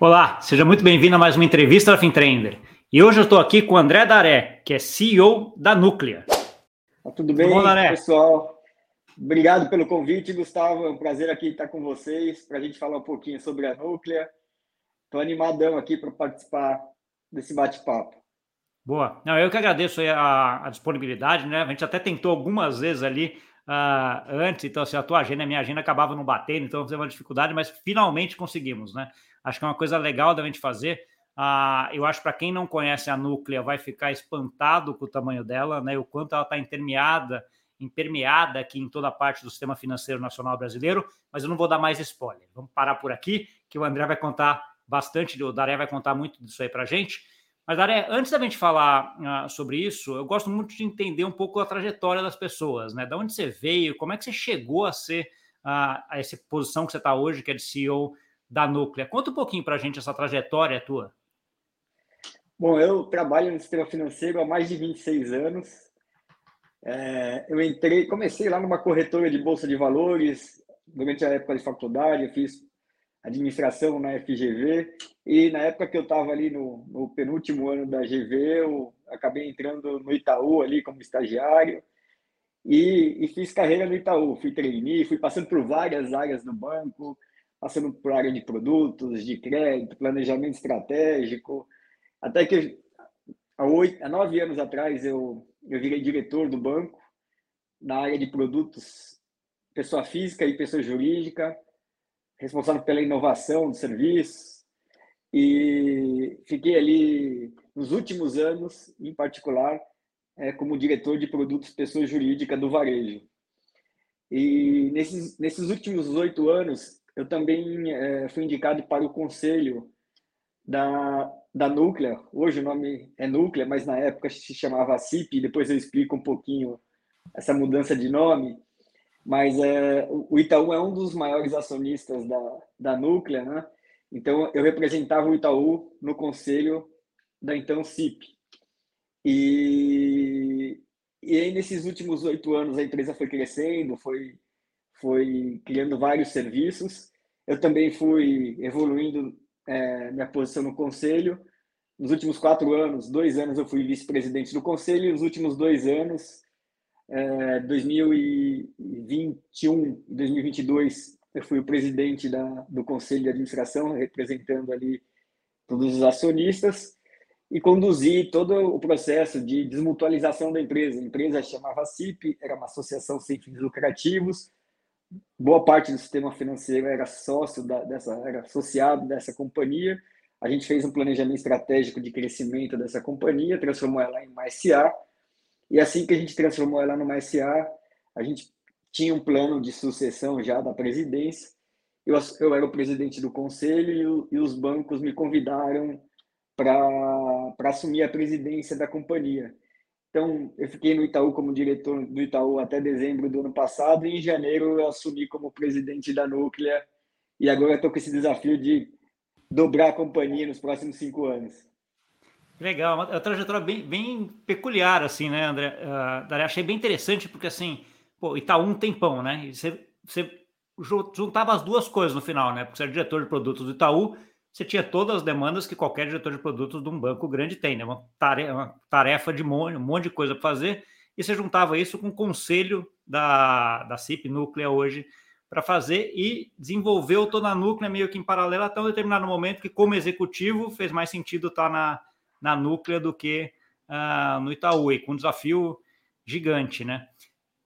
Olá, seja muito bem-vindo a mais uma entrevista da Fintrender. E hoje eu estou aqui com o André Daré, que é CEO da Núclea. Tá tudo bem, Tudo bom, pessoal? Obrigado pelo convite, Gustavo. É um prazer aqui estar com vocês para a gente falar um pouquinho sobre a Núclea. Estou animadão aqui para participar desse bate-papo. Boa. Não, eu que agradeço a, a, disponibilidade, né? A gente até tentou algumas vezes ali uh, antes, então assim, a tua agenda, a minha agenda acabava não batendo, então teve uma dificuldade, mas finalmente conseguimos, né? Acho que é uma coisa legal da gente fazer. Uh, eu acho para quem não conhece a Núclea vai ficar espantado com o tamanho dela, né? O quanto ela está intermeada, impermeada aqui em toda a parte do sistema financeiro nacional brasileiro, mas eu não vou dar mais spoiler. Vamos parar por aqui, que o André vai contar bastante, o Daré vai contar muito disso aí para gente. Mas, Daré, antes da gente falar uh, sobre isso, eu gosto muito de entender um pouco a trajetória das pessoas, né? Da onde você veio, como é que você chegou a ser uh, a essa posição que você está hoje, que é de CEO da Núclea. Conta um pouquinho para a gente essa trajetória tua. Bom, eu trabalho no sistema financeiro há mais de 26 anos. É, eu entrei, comecei lá numa corretora de bolsa de valores durante a época de faculdade, eu fiz administração na FGV e na época que eu estava ali no, no, penúltimo ano da GV, eu acabei entrando no Itaú ali como estagiário e, e fiz carreira no Itaú. Fui trainee, fui passando por várias áreas no banco, passando por área de produtos, de crédito, planejamento estratégico, até que há, oito, há nove anos atrás eu, eu virei diretor do banco na área de produtos, pessoa física e pessoa jurídica, responsável pela inovação do serviço e fiquei ali nos últimos anos, em particular, é, como diretor de produtos pessoa jurídica do varejo. E nesses, nesses últimos oito anos, eu também é, fui indicado para o conselho da, da Núclea. Hoje o nome é Núclea, mas na época se chamava CIP. Depois eu explico um pouquinho essa mudança de nome mas é, o Itaú é um dos maiores acionistas da, da Núclea, né? Então, eu representava o Itaú no conselho da então CIP. E, e aí, nesses últimos oito anos, a empresa foi crescendo, foi, foi criando vários serviços. Eu também fui evoluindo é, minha posição no conselho. Nos últimos quatro anos, dois anos eu fui vice-presidente do conselho, e nos últimos dois anos é, 2021 e 2022 eu fui o presidente da, do conselho de administração, representando ali todos os acionistas e conduzi todo o processo de desmutualização da empresa. A empresa chamava CIP, era uma associação sem fins lucrativos. Boa parte do sistema financeiro era sócio da, dessa, era associado dessa companhia. A gente fez um planejamento estratégico de crescimento dessa companhia, transformou ela em uma SA e assim que a gente transformou ela numa SA, a gente tinha um plano de sucessão já da presidência. Eu, eu era o presidente do conselho e, e os bancos me convidaram para assumir a presidência da companhia. Então, eu fiquei no Itaú como diretor do Itaú até dezembro do ano passado e em janeiro eu assumi como presidente da Núclea e agora estou com esse desafio de dobrar a companhia nos próximos cinco anos. Legal, uma trajetória bem, bem peculiar, assim, né, André? Uh, achei bem interessante, porque, assim, pô, Itaú um tempão, né? E você, você juntava as duas coisas no final, né? Porque você era diretor de produtos do Itaú, você tinha todas as demandas que qualquer diretor de produtos de um banco grande tem, né? Uma tarefa, uma tarefa de monte, um monte de coisa para fazer, e você juntava isso com o conselho da, da CIP Núclea hoje para fazer e desenvolveu toda a Núclea meio que em paralelo até um determinado momento que, como executivo, fez mais sentido estar tá na na Núclea do que uh, no Itaú, e com um desafio gigante, né?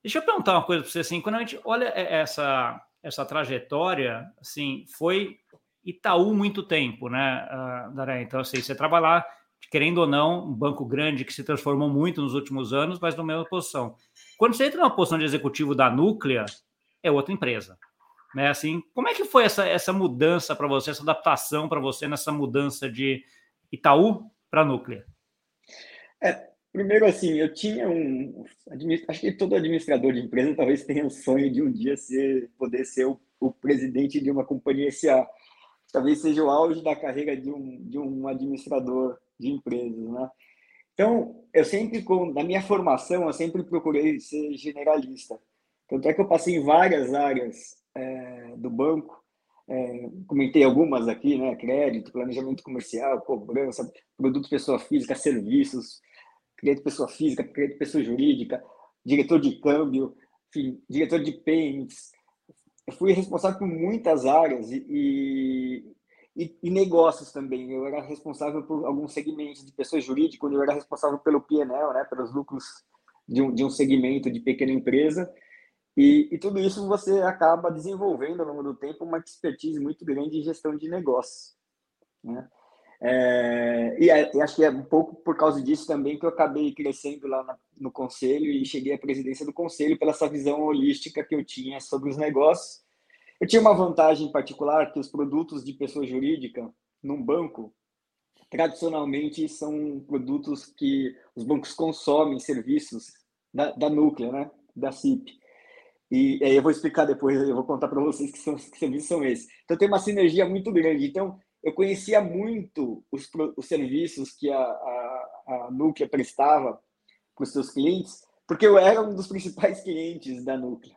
Deixa eu perguntar uma coisa para você, assim, quando a gente olha essa, essa trajetória, assim, foi Itaú muito tempo, né, uh, Daré? Então, assim, você trabalhar, querendo ou não, um banco grande que se transformou muito nos últimos anos, mas na mesma posição. Quando você entra numa posição de executivo da Núclea, é outra empresa. Né? Assim, como é que foi essa, essa mudança para você, essa adaptação para você nessa mudança de Itaú para Núclea? É, primeiro, assim, eu tinha um. Acho que todo administrador de empresa talvez tenha o sonho de um dia ser, poder ser o, o presidente de uma companhia SA. Talvez seja o auge da carreira de um, de um administrador de empresas, né? Então, eu sempre, na minha formação, eu sempre procurei ser generalista. Tanto é que eu passei em várias áreas é, do banco, é, comentei algumas aqui, né? Crédito, planejamento comercial, cobrança, produto pessoa física, serviços, crédito pessoa física, crédito pessoa jurídica, diretor de câmbio, enfim, diretor de payments. Fui responsável por muitas áreas e, e, e, negócios também. Eu era responsável por alguns segmentos de pessoa jurídica, onde eu era responsável pelo PNL, né, pelos lucros de um, de um segmento de pequena empresa. E, e, tudo isso você acaba desenvolvendo ao longo do tempo uma expertise muito grande em gestão de negócios. Né? É, e, e, acho que é um pouco por causa disso também que eu acabei crescendo lá na, no conselho e cheguei à presidência do conselho pela essa visão holística que eu tinha sobre os negócios. Eu tinha uma vantagem particular que os produtos de pessoa jurídica num banco tradicionalmente são produtos que os bancos consomem serviços da, da Núclea, né, da CIP. E aí eu vou explicar depois, eu vou contar para vocês que, são, que serviços são esses. Então tem uma sinergia muito grande. Então eu conhecia muito os, os serviços que a, a, a Núclea prestava para os seus clientes, porque eu era um dos principais clientes da Núclea.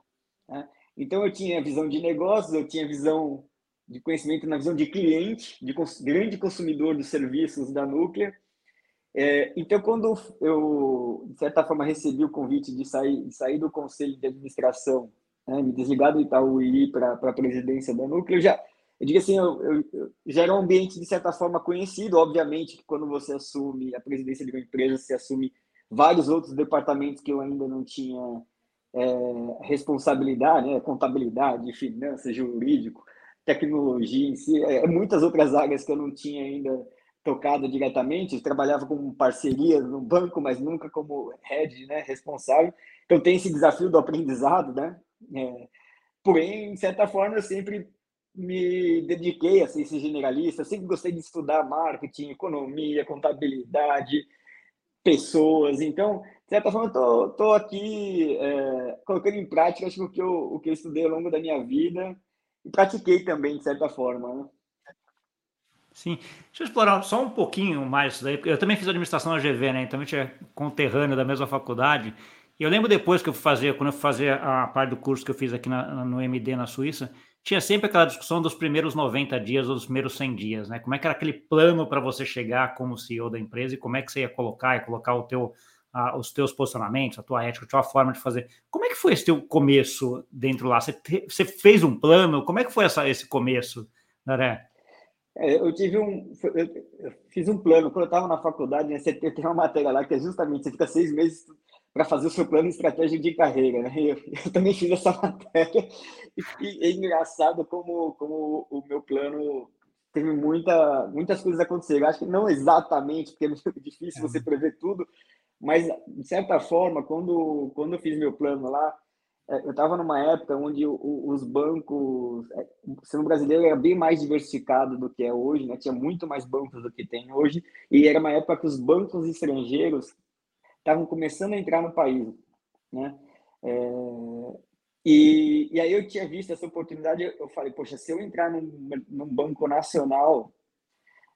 Né? Então eu tinha visão de negócios, eu tinha visão de conhecimento na visão de cliente, de cons grande consumidor dos serviços da Núclea, é, então, quando eu, de certa forma, recebi o convite de sair, de sair do conselho de administração, né, me desligar do Itaú e ir para a presidência da Núcleo, eu já, eu digo assim, eu, eu, eu, já era um ambiente, de certa forma, conhecido. Obviamente que quando você assume a presidência de uma empresa, você assume vários outros departamentos que eu ainda não tinha é, responsabilidade, né, contabilidade, finanças, jurídico, tecnologia em si, é, muitas outras áreas que eu não tinha ainda tocado diretamente, trabalhava com parceria no banco, mas nunca como head, né, responsável. Então tem esse desafio do aprendizado, né? É, porém, de certa forma, eu sempre me dediquei a ser generalista, sempre gostei de estudar marketing, economia, contabilidade, pessoas. Então, de certa forma, estou tô, tô aqui é, colocando em prática acho, o, que eu, o que eu estudei ao longo da minha vida e pratiquei também, de certa forma. Né? Sim. Deixa eu explorar só um pouquinho mais isso daí, porque eu também fiz administração na GV, né? Então a gente é conterrâneo da mesma faculdade. Eu lembro depois que eu fazer, quando eu fazer a parte do curso que eu fiz aqui na, no MD na Suíça, tinha sempre aquela discussão dos primeiros 90 dias ou dos primeiros 100 dias, né? Como é que era aquele plano para você chegar como CEO da empresa e como é que você ia colocar e colocar o teu, a, os teus posicionamentos, a tua ética, a tua forma de fazer. Como é que foi esse teu começo dentro lá? Você, te, você fez um plano? Como é que foi essa, esse começo, Naré? É, eu tive um, eu fiz um plano quando eu estava na faculdade, né, você tem uma matéria lá que é justamente você fica seis meses para fazer o seu plano estratégico de carreira, né? Eu, eu também fiz essa matéria e, é engraçado como como o meu plano teve muita muitas coisas aconteceram. Acho que não exatamente porque é muito difícil você prever tudo, mas de certa forma quando quando eu fiz meu plano lá é, eu estava numa época onde os bancos, é, o sistema brasileiro era bem mais diversificado do que é hoje, né? tinha muito mais bancos do que tem hoje, e era uma época que os bancos estrangeiros estavam começando a entrar no país. Né? É, e, e aí eu tinha visto essa oportunidade, eu falei, poxa, se eu entrar num, num banco nacional,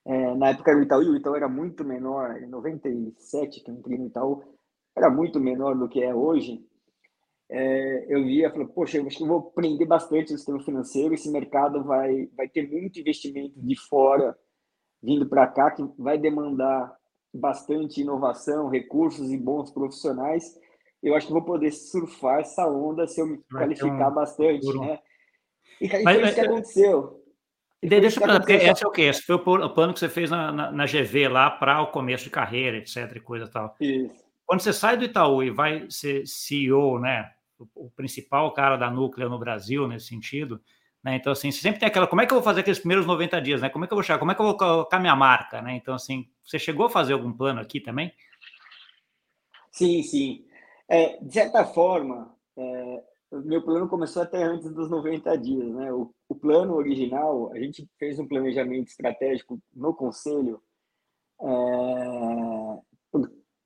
é, na época era o Itaú, o Itaú era muito menor, em 97 que eu entrei no Itaú, era muito menor do que é hoje, é, eu via, falei, poxa, eu acho que eu vou aprender bastante no sistema financeiro, esse mercado vai, vai ter muito investimento de fora vindo para cá, que vai demandar bastante inovação, recursos e bons profissionais. Eu acho que vou poder surfar essa onda se eu me vai qualificar um... bastante, né? E, e foi isso que aconteceu. Deixa eu perguntar, porque esse é o quê? Esse foi o plano que você fez na, na, na GV lá para o começo de carreira, etc. e coisa e tal. Isso. Quando você sai do Itaú e vai ser CEO, né? o principal cara da núclea no Brasil nesse sentido. Né? Então, assim, você sempre tem aquela, como é que eu vou fazer aqueles primeiros 90 dias, né? Como é que eu vou chegar? Como é que eu vou colocar minha marca, né? Então, assim, você chegou a fazer algum plano aqui também? Sim, sim. É, de certa forma, é, meu plano começou até antes dos 90 dias, né? O, o plano original, a gente fez um planejamento estratégico no conselho é,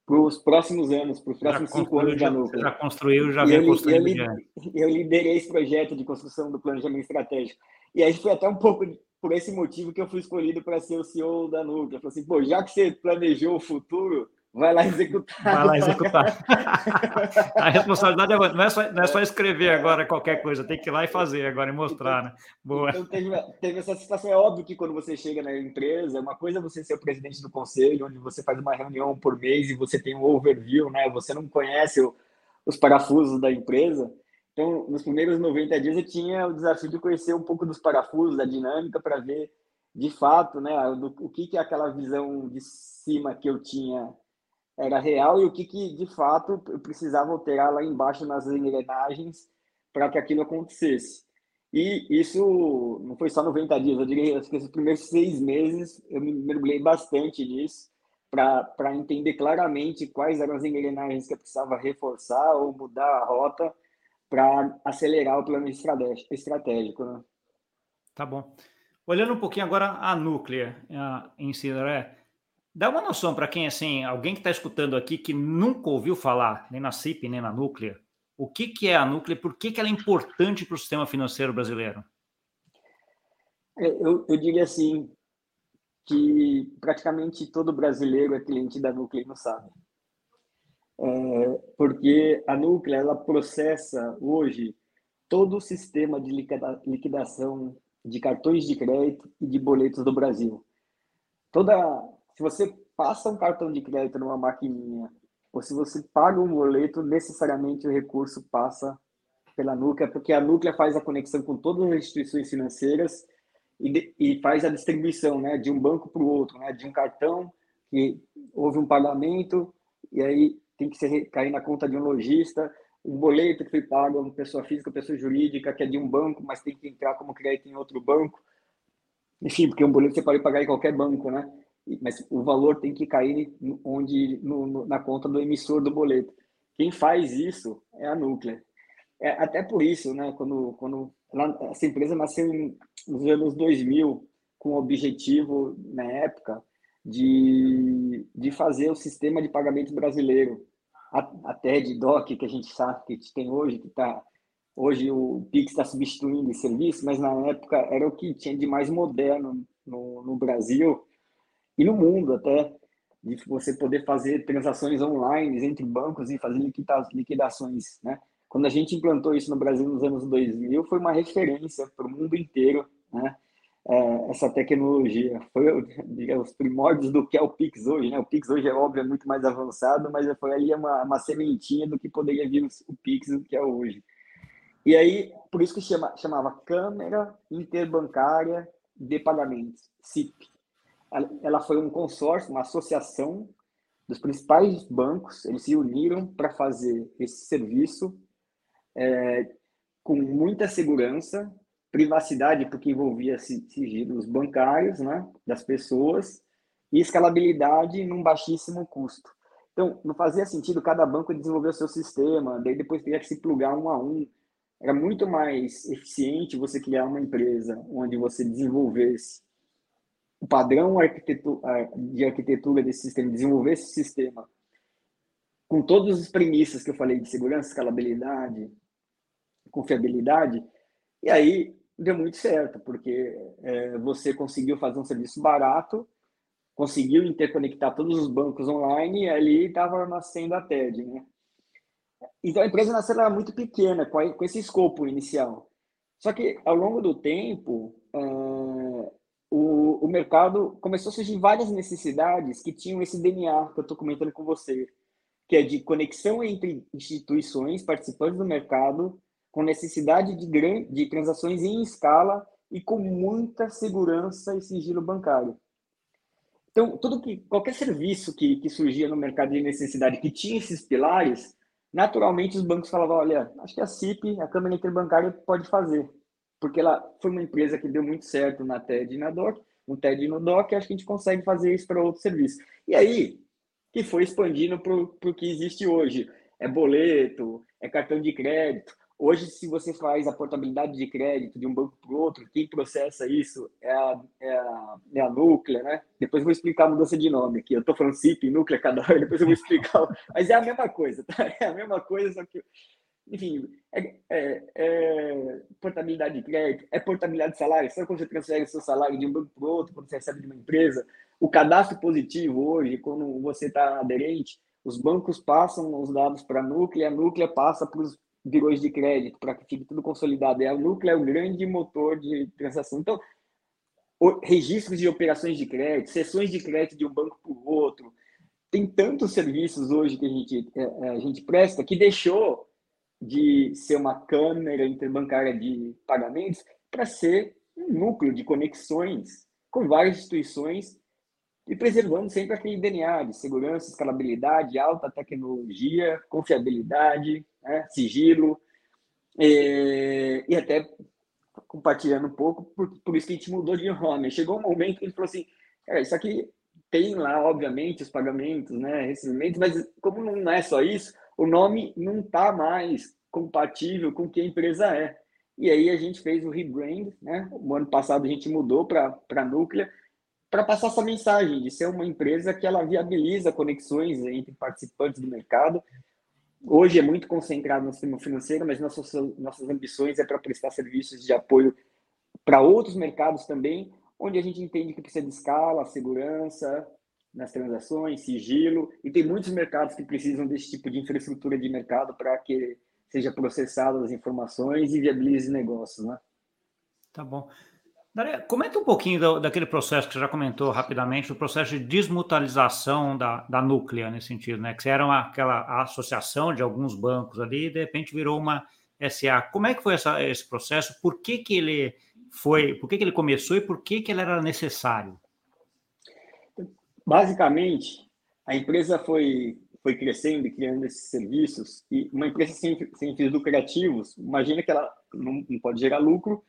para os próximos anos, para os próximos cinco anos da Núcleo. Já construiu, já veio construindo. Eu, eu, liderei esse projeto de construção do planejamento estratégico. E aí foi até um pouco por esse motivo que eu fui escolhido para ser o CEO da Núcleo. Eu falei assim, pô, já que você planejou o futuro, vai lá executar. Vai lá executar. a responsabilidade é, não, é só, não é só escrever agora qualquer coisa, tem que ir lá e fazer agora e mostrar, né? Boa. Então teve, teve, essa situação. É óbvio que quando você chega na empresa, uma coisa é você ser o presidente do conselho, onde você faz uma reunião por mês e você tem um overview, né? Você não conhece o, os parafusos da empresa. Então, nos primeiros 90 dias eu tinha o desafio de conhecer um pouco dos parafusos, da dinâmica, para ver de fato, né, do, o que, que aquela visão de cima que eu tinha era real e o que, que de fato precisava alterar lá embaixo nas engrenagens para que aquilo acontecesse. E isso não foi só 90 dias, eu diria que os primeiros seis meses eu me mergulhei bastante nisso para entender claramente quais eram as engrenagens que eu precisava reforçar ou mudar a rota para acelerar o plano estratégico. Né? Tá bom. Olhando um pouquinho agora a Núclea em si, né? Dá uma noção para quem, assim, alguém que está escutando aqui que nunca ouviu falar, nem na CIP, nem na Núclea, o que, que é a Núclea, por que, que ela é importante para o sistema financeiro brasileiro? É, eu, eu diria assim, que praticamente todo brasileiro é cliente da Núclea e não sabe. É, porque a Núclea, ela processa hoje todo o sistema de liquidação de cartões de crédito e de boletos do Brasil. Toda se você passa um cartão de crédito numa maquininha, ou se você paga um boleto, necessariamente o recurso passa pela Núclea, porque a Núclea faz a conexão com todas as instituições financeiras e, de, e faz a distribuição né, de um banco para o outro, né, de um cartão que houve um pagamento e aí tem que ser, cair na conta de um lojista, um boleto que foi pago a uma pessoa física, pessoa jurídica, que é de um banco, mas tem que entrar como crédito em outro banco. Enfim, porque um boleto você pode pagar em qualquer banco, né? Mas o valor tem que cair onde no, no, na conta do emissor do boleto. Quem faz isso é a Núclea. É, até por isso, né, quando, quando ela, essa empresa nasceu em, nos anos 2000 com o objetivo, na época, de, de fazer o sistema de pagamento brasileiro, até de DOC, que a gente sabe que tem hoje, que está hoje o Pix está substituindo esse serviço, mas na época era o que tinha de mais moderno no, no Brasil e no mundo até, de você poder fazer transações online entre bancos e fazer liquidações, né? Quando a gente implantou isso no Brasil nos anos 2000, foi uma referência para o mundo inteiro, né? É, essa tecnologia. Foi os primórdios do que é o Pix hoje, né? O Pix hoje é óbvio é muito mais avançado, mas foi ali uma, uma sementinha do que poderia vir o Pix do que é hoje. E aí, por isso que chama, chamava Câmara Interbancária de Pagamentos, CIP ela foi um consórcio, uma associação dos principais bancos, eles se uniram para fazer esse serviço é, com muita segurança, privacidade, porque envolvia sigilos bancários né, das pessoas, e escalabilidade num baixíssimo custo. Então, não fazia sentido cada banco desenvolver o seu sistema, daí depois teria que se plugar um a um. Era muito mais eficiente você criar uma empresa onde você desenvolvesse o padrão de arquitetura desse sistema, desenvolver esse sistema com todas as premissas que eu falei de segurança, escalabilidade, confiabilidade, e aí deu muito certo, porque é, você conseguiu fazer um serviço barato, conseguiu interconectar todos os bancos online e ali estava nascendo a TED, né? Então a empresa nasceu era muito pequena, com, esse escopo inicial. Só que ao longo do tempo, é, o, o mercado começou a surgir várias necessidades que tinham esse DNA que eu estou comentando com você, que é de conexão entre instituições participantes do mercado, com necessidade de, grande, de transações em escala e com muita segurança e sigilo bancário. Então, tudo que qualquer serviço que, que surgia no mercado de necessidade que tinha esses pilares, naturalmente os bancos falavam, olha, acho que a CIP, a Câmara Interbancária, pode fazer porque ela foi uma empresa que deu muito certo na TED e na DOC, no TED e no DOC, acho que a gente consegue fazer isso para outros serviços. E aí, que foi expandindo para o que existe hoje. É boleto, é cartão de crédito. Hoje, se você faz a portabilidade de crédito de um banco para o outro, quem processa isso é a, é, a, é a Núclea, né? Depois eu vou explicar a mudança de nome aqui. Eu estou falando CIP, Núclea, cada hora, depois eu vou explicar. Mas é a mesma coisa, tá? É a mesma coisa, só que enfim, é, é, é, portabilidade de crédito, é portabilidade de salário. Sabe quando você transfere seu salário de um banco para o outro, quando você recebe de uma empresa? O cadastro positivo hoje, quando você está aderente, os bancos passam os dados para a núclea, a núclea passa para os birôs de crédito, para que fique tudo consolidado. E a núclea é o grande motor de transação. Então, registros de operações de crédito, sessões de crédito de um banco para o outro. Tem tantos serviços hoje que a gente, é, a gente presta que deixou de ser uma câmera interbancária de pagamentos para ser um núcleo de conexões com várias instituições e preservando sempre aquele DNA de segurança, escalabilidade, alta tecnologia, confiabilidade, né, sigilo, e, e até compartilhando um pouco, por, por isso que a gente mudou de nome. Chegou um momento que a gente falou assim, é, isso aqui tem lá, obviamente, os pagamentos, né, recebimentos, mas como não é só isso, o nome não está mais compatível com o que a empresa é. E aí a gente fez o rebrand, né? O ano passado a gente mudou para a Núclea para passar essa mensagem de ser uma empresa que ela viabiliza conexões entre participantes do mercado. Hoje é muito concentrado no sistema financeiro, mas nossas, nossas ambições é para prestar serviços de apoio para outros mercados também, onde a gente entende que precisa de escala, segurança nas transações, sigilo, e tem muitos mercados que precisam desse tipo de infraestrutura de mercado para que seja processadas as informações e viabilize negócios, né? Tá bom. Daria, comenta um pouquinho do, daquele processo que você já comentou rapidamente, o processo de desmutualização da, da Núclea, nesse sentido, né? Que era uma, aquela associação de alguns bancos ali e de repente virou uma SA. Como é que foi essa, esse processo? Por que, que ele foi, por que, que ele começou e por que, que ele era necessário? Basicamente, a empresa foi foi crescendo e criando esses serviços, e uma empresa sem, sem fins lucrativos, imagina que ela não, não pode gerar lucro,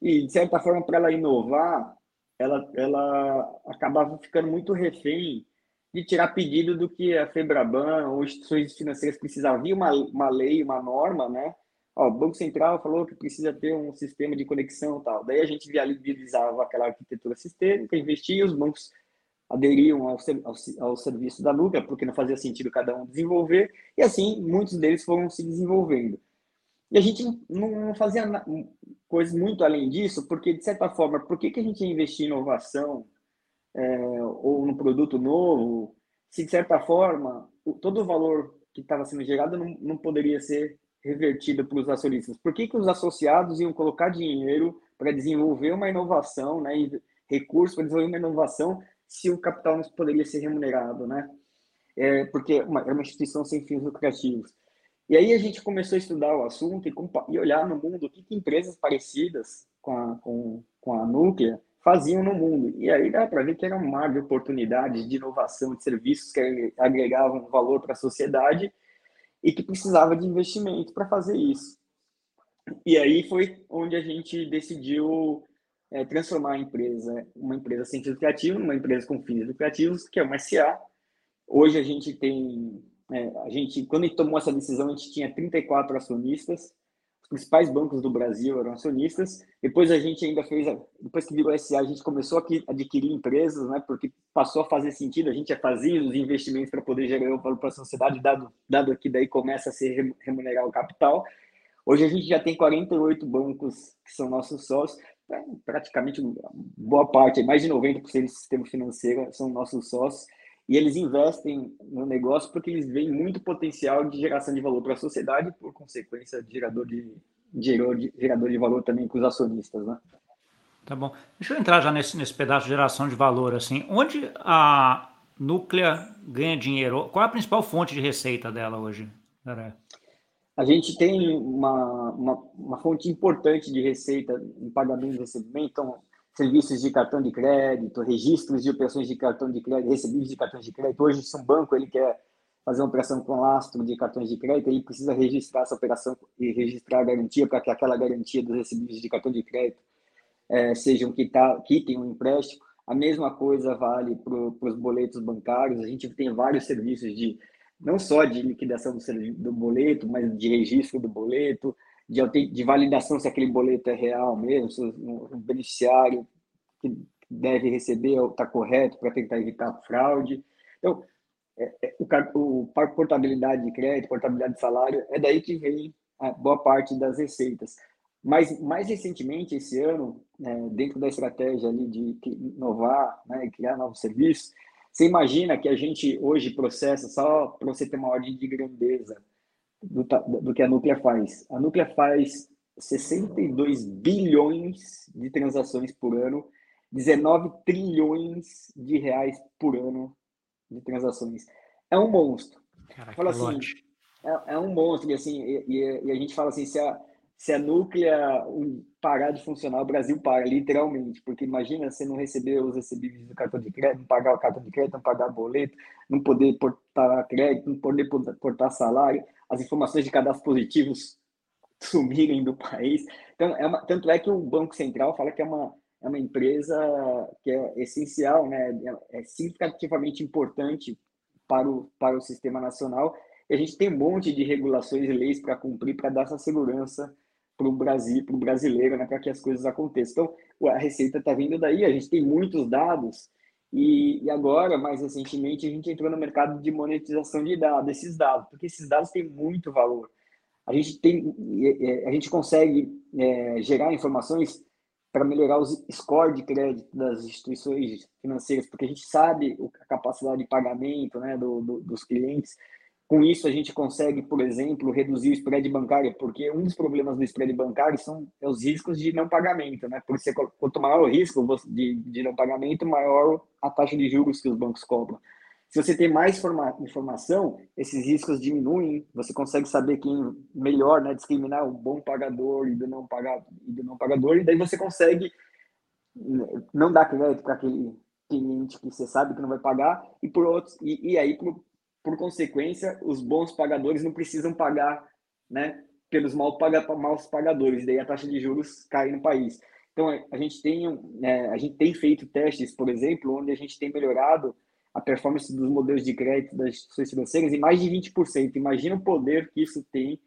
e de certa forma, para ela inovar, ela, ela acabava ficando muito refém de tirar pedido do que a Febraban ou instituições financeiras precisavam. Havia uma, uma lei, uma norma, né? Ó, o Banco Central falou que precisa ter um sistema de conexão tal. Daí a gente viabilizava aquela arquitetura sistêmica, investia, os bancos aderiam ao, ao, serviço da Nuca, porque não fazia sentido cada um desenvolver, e assim muitos deles foram se desenvolvendo. E a gente não fazia coisas muito além disso, porque, de certa forma, por que, que a gente ia investir em inovação é, ou no produto novo, se, de certa forma, o, todo o valor que estava sendo gerado não, não poderia ser revertido para os acionistas? Por que, que os associados iam colocar dinheiro para desenvolver uma inovação, né, recursos para desenvolver uma inovação se o capital não poderia ser remunerado, né? É, porque é uma, uma instituição sem fins lucrativos. E aí a gente começou a estudar o assunto e, e olhar no mundo o que, que empresas parecidas com a, com, com a Núclea faziam no mundo. E aí dá para ver que era um mar de oportunidades de inovação, de serviços que agregavam valor para a sociedade e que precisava de investimento para fazer isso. E aí foi onde a gente decidiu é, transformar a empresa, uma empresa sem fins lucrativos, numa empresa com fins lucrativos, que é uma SA. Hoje a gente tem, é, a gente, quando a gente tomou essa decisão, a gente tinha 34 acionistas, os principais bancos do Brasil eram acionistas. Depois a gente ainda fez, depois que virou SA, a gente começou a adquirir empresas, né, porque passou a fazer sentido, a gente já fazia os investimentos para poder gerar valor para a sociedade, dado, dado que daí começa a ser remunerar o capital. Hoje a gente já tem 48 bancos que são nossos sócios é, praticamente boa parte, mais de 90% do sistema financeiro são nossos sócios, e eles investem no negócio porque eles veem muito potencial de geração de valor para a sociedade e, por consequência, de gerador de, gerador de, gerador de valor também com os acionistas, né? Tá bom. Deixa eu entrar já nesse, nesse pedaço de geração de valor, assim. Onde a Núclea ganha dinheiro? Qual é a principal fonte de receita dela hoje? Pera a gente tem uma, uma, uma, fonte importante de receita em pagamento e recebimento, então, serviços de cartão de crédito, registros de operações de cartão de crédito, recebidos de cartões de crédito. Hoje, se um banco ele quer fazer uma operação com lastro de cartões de crédito, ele precisa registrar essa operação e registrar a garantia para que aquela garantia dos recebidos de cartão de crédito é, sejam que tá, quitem um empréstimo. A mesma coisa vale para os boletos bancários. A gente tem vários serviços de não só de liquidação do, boleto, mas de registro do boleto, de, de validação se aquele boleto é real mesmo, se o beneficiário que deve receber está correto para tentar evitar fraude. Então, é, é, o, o portabilidade de crédito, portabilidade de salário, é daí que vem a boa parte das receitas. Mas, mais recentemente, esse ano, é, dentro da estratégia ali de inovar, né, criar novos serviços, você imagina que a gente hoje processa, só para você ter uma ordem de grandeza do, do que a Núclea faz. A Núclea faz 62 bilhões de transações por ano, 19 trilhões de reais por ano de transações. É um monstro. Caraca, fala assim, é, é, um monstro. E, assim, e, e, a gente fala assim, se a, se a núclea parar de funcionar, o Brasil para, literalmente. Porque imagina você não receber os recebíveis do cartão de crédito, não pagar o cartão de crédito, não pagar boleto, não poder portar crédito, não poder portar salário, as informações de cadastro positivos sumirem do país. Então, é uma, tanto é que o Banco Central fala que é uma, é uma empresa que é essencial, né? é, é significativamente importante para o, para o sistema nacional. E a gente tem um monte de regulações e leis para cumprir para dar essa segurança para o Brasil, para o brasileiro, né, para que as coisas aconteçam. Então, a receita está vindo daí, a gente tem muitos dados, e, e, agora, mais recentemente, a gente entrou no mercado de monetização de dados, desses dados, porque esses dados têm muito valor. A gente, tem, a gente consegue é, gerar informações para melhorar os score de crédito das instituições financeiras, porque a gente sabe a capacidade de pagamento né, do, do, dos clientes, com isso, a gente consegue, por exemplo, reduzir o spread bancário, porque um dos problemas do spread bancário são é os riscos de não pagamento, né? Por ser quanto maior o risco de, de não pagamento, maior a taxa de juros que os bancos cobram. Se você tem mais forma, informação, esses riscos diminuem, você consegue saber quem melhor, né, discriminar o bom pagador e do não, pagar, e do não pagador, e daí você consegue né, não dar crédito para aquele cliente que você sabe que não vai pagar, e por outros, e, e aí por consequência, os bons pagadores não precisam pagar né, pelos mal paga, maus pagadores, daí a taxa de juros cai no país. Então, a gente, tem, é, a gente tem feito testes, por exemplo, onde a gente tem melhorado a performance dos modelos de crédito das instituições financeiras em mais de 20%. Imagina o poder que isso tem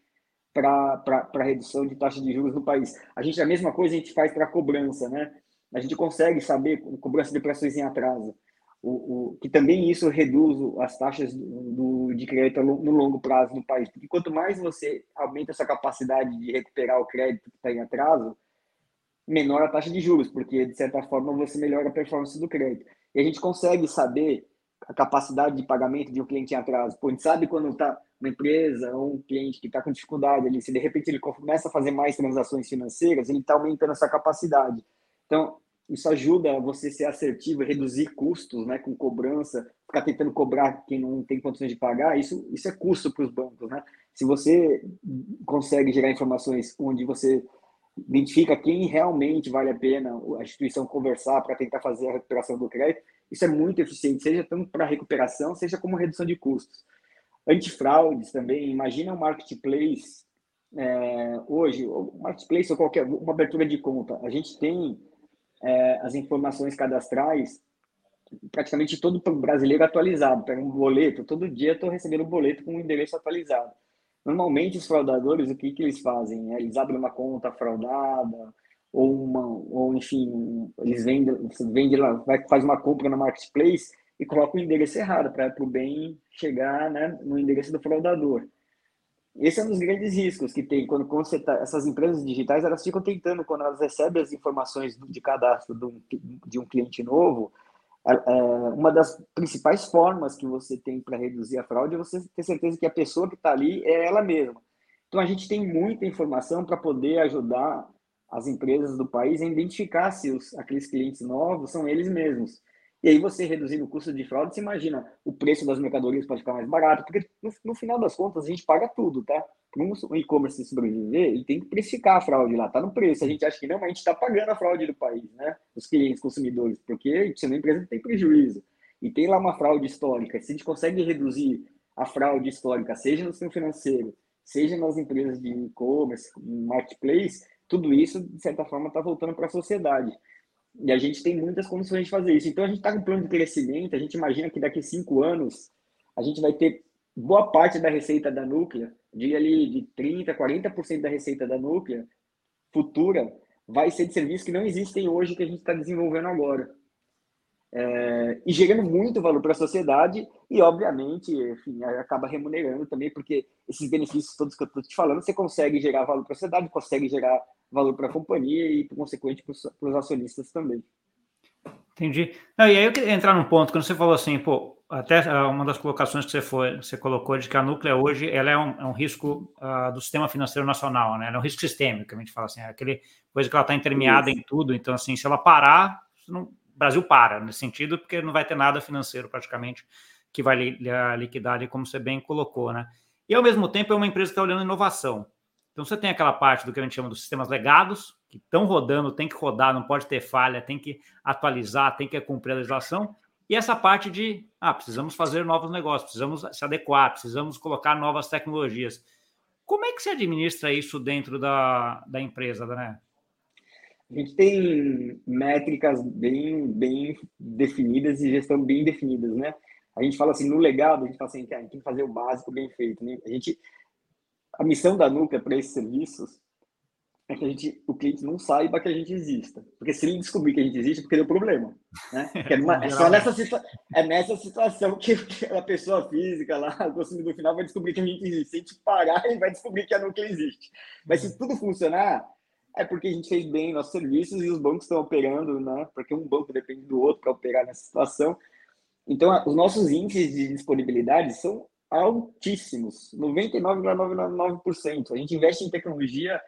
para a redução de taxa de juros no país. A gente, a mesma coisa a gente faz para cobrança, né? A gente consegue saber cobrança de prestações em atraso o, o, que também isso reduz as taxas do, de crédito no longo prazo no país. Porque quanto mais você aumenta essa capacidade de recuperar o crédito que está em atraso, menor a taxa de juros, porque de certa forma você melhora a performance do crédito. E a gente consegue saber a capacidade de pagamento de um cliente em atraso. Pô, a gente sabe quando está uma empresa ou um cliente que está com dificuldade ali, se de repente ele começa a fazer mais transações financeiras, ele está aumentando essa capacidade. Então, isso ajuda você ser assertivo, reduzir custos, né, com cobrança, ficar tentando cobrar quem não tem condições de pagar, isso, isso é custo para os bancos, né? Se você consegue gerar informações onde você identifica quem realmente vale a pena a instituição conversar para tentar fazer a recuperação do crédito, isso é muito eficiente, seja tanto para recuperação, seja como redução de custos. Antifraudes também, imagina um marketplace é, hoje, o marketplace ou qualquer uma abertura de conta, a gente tem é, as informações cadastrais praticamente todo brasileiro atualizado. Pega um boleto, todo dia estou recebendo um boleto com um endereço atualizado. Normalmente, os fraudadores, o que, que eles fazem? É, eles abrem uma conta fraudada, ou, uma, ou enfim, eles vendem, vende lá, vai, faz uma compra na marketplace e coloca o endereço errado para o bem chegar né, no endereço do fraudador. Esse é um dos grandes riscos que tem quando, quando você tá, essas empresas digitais elas ficam tentando quando elas recebem as informações de cadastro de um, de um cliente novo é, uma das principais formas que você tem para reduzir a fraude é você ter certeza que a pessoa que está ali é ela mesma. Então a gente tem muita informação para poder ajudar as empresas do país a identificar se os, aqueles clientes novos são eles mesmos. E aí você reduzindo o custo de fraude, você imagina, o preço das mercadorias pode ficar mais barato, porque no, no final das contas a gente paga tudo, tá? Para um e-commerce sobreviver, ele tem que precificar a fraude lá, tá no preço. A gente acha que não, mas a gente está pagando a fraude do país, né? Os clientes, consumidores, porque senão a empresa tem prejuízo. E tem lá uma fraude histórica. Se a gente consegue reduzir a fraude histórica, seja no sistema financeiro, seja nas empresas de e-commerce, marketplace, tudo isso, de certa forma, está voltando para a sociedade. E a gente tem muitas condições de fazer isso. Então, a gente está com um plano de crescimento. A gente imagina que daqui cinco anos a gente vai ter boa parte da receita da núclea, de ali de 30%, 40% da receita da núclea futura, vai ser de serviços que não existem hoje, que a gente está desenvolvendo agora. É, e gerando muito valor para a sociedade e, obviamente, enfim, acaba remunerando também, porque esses benefícios todos que eu estou te falando, você consegue gerar valor para a sociedade, consegue gerar valor para a companhia e, por consequente, para os acionistas também. Entendi. Não, e aí eu queria entrar num ponto, quando você falou assim, pô, até ah, uma das colocações que você, foi, você colocou de que a núclea hoje ela é, um, é um risco uh, do sistema financeiro nacional, né? Ela é um risco sistêmico, que a gente fala assim, é aquele coisa que ela está intermeada em tudo, então assim, se ela parar, não, Brasil para nesse sentido, porque não vai ter nada financeiro praticamente que vai li, liquidar, como você bem colocou, né? E ao mesmo tempo é uma empresa que está olhando inovação. Então você tem aquela parte do que a gente chama dos sistemas legados, que estão rodando, tem que rodar, não pode ter falha, tem que atualizar, tem que cumprir a legislação. E essa parte de, ah, precisamos fazer novos negócios, precisamos se adequar, precisamos colocar novas tecnologias. Como é que se administra isso dentro da, da empresa, né? A gente tem métricas bem, bem definidas e gestão bem definidas, né? A gente fala assim, no legado, a gente fala assim, a gente tem que fazer o básico bem feito, né? A gente a missão da Nuca para esses serviços é que a gente, o cliente não saiba que a gente exista. Porque se ele descobrir que a gente existe, é porque deu problema. Né? É, uma, é, só nessa, é nessa situação que a pessoa física lá, o consumidor final, vai descobrir que a gente existe. Se a gente parar, ele vai descobrir que a Nuca existe. Mas se tudo funcionar, é porque a gente fez bem nossos serviços e os bancos estão operando, né? Porque um banco depende do outro para operar nessa situação. Então, os nossos índices de disponibilidade são altíssimos, 99,99%. A gente investe em tecnologia,